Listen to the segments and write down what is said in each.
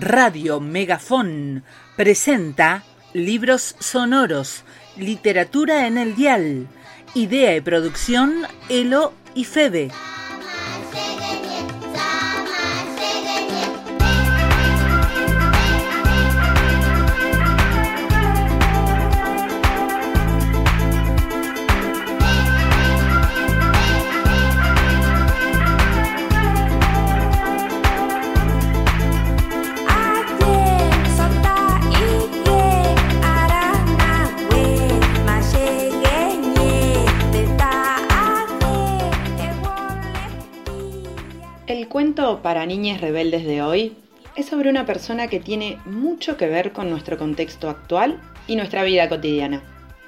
Radio Megafón presenta Libros Sonoros, Literatura en el Dial. Idea y producción Elo y Febe. El cuento para niñas rebeldes de hoy es sobre una persona que tiene mucho que ver con nuestro contexto actual y nuestra vida cotidiana.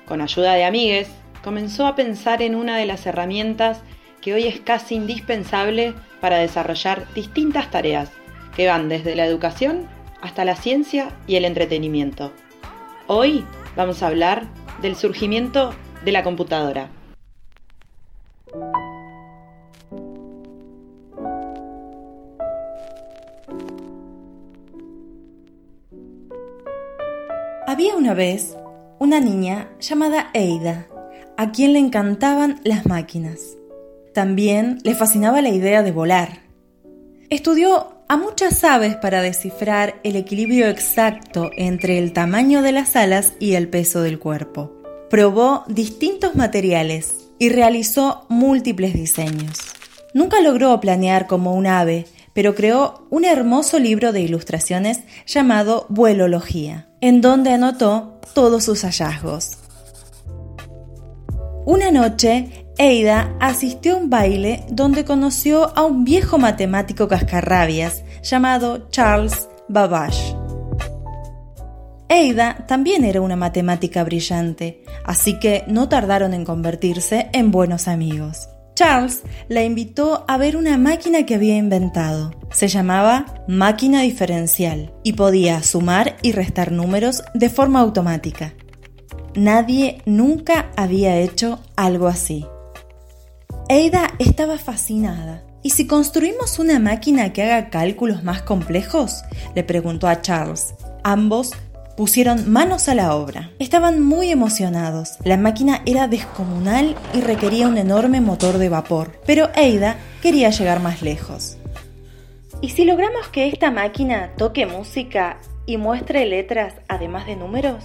Con ayuda de amigues, comenzó a pensar en una de las herramientas que hoy es casi indispensable para desarrollar distintas tareas que van desde la educación hasta la ciencia y el entretenimiento. Hoy vamos a hablar del surgimiento de la computadora. Había una vez una niña llamada Eida, a quien le encantaban las máquinas. También le fascinaba la idea de volar. Estudió a muchas aves para descifrar el equilibrio exacto entre el tamaño de las alas y el peso del cuerpo. Probó distintos materiales y realizó múltiples diseños. Nunca logró planear como un ave, pero creó un hermoso libro de ilustraciones llamado Vuelología en donde anotó todos sus hallazgos. Una noche, Eida asistió a un baile donde conoció a un viejo matemático cascarrabias llamado Charles Babbage. Eida también era una matemática brillante, así que no tardaron en convertirse en buenos amigos. Charles la invitó a ver una máquina que había inventado. Se llamaba máquina diferencial y podía sumar y restar números de forma automática. Nadie nunca había hecho algo así. Ada estaba fascinada. ¿Y si construimos una máquina que haga cálculos más complejos? le preguntó a Charles. Ambos pusieron manos a la obra. Estaban muy emocionados. La máquina era descomunal y requería un enorme motor de vapor, pero Ada quería llegar más lejos. ¿Y si logramos que esta máquina toque música y muestre letras además de números?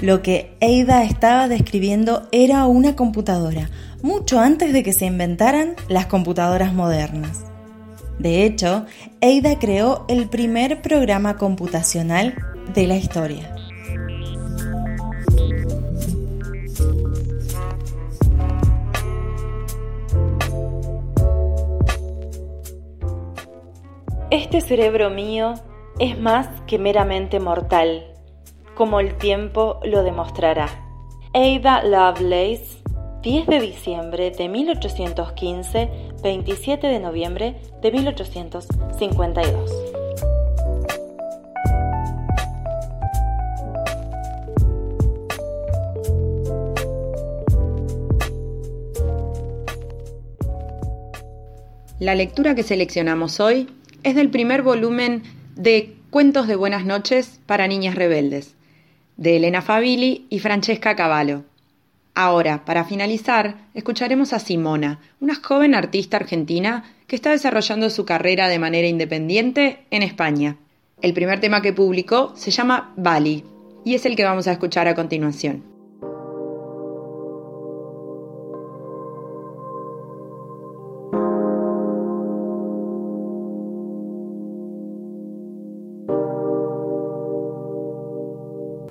Lo que Ada estaba describiendo era una computadora, mucho antes de que se inventaran las computadoras modernas. De hecho, Ada creó el primer programa computacional de la historia. Este cerebro mío es más que meramente mortal, como el tiempo lo demostrará. Ada Lovelace, 10 de diciembre de 1815, 27 de noviembre de 1852. La lectura que seleccionamos hoy es del primer volumen de Cuentos de Buenas noches para Niñas Rebeldes, de Elena Fabili y Francesca Cavallo. Ahora, para finalizar, escucharemos a Simona, una joven artista argentina que está desarrollando su carrera de manera independiente en España. El primer tema que publicó se llama Bali y es el que vamos a escuchar a continuación.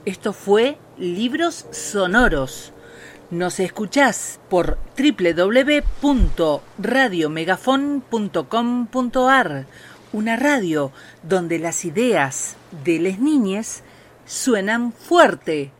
Esto fue Libros Sonoros. Nos escuchás por www.radiomegafon.com.ar, una radio donde las ideas de las niñas suenan fuerte.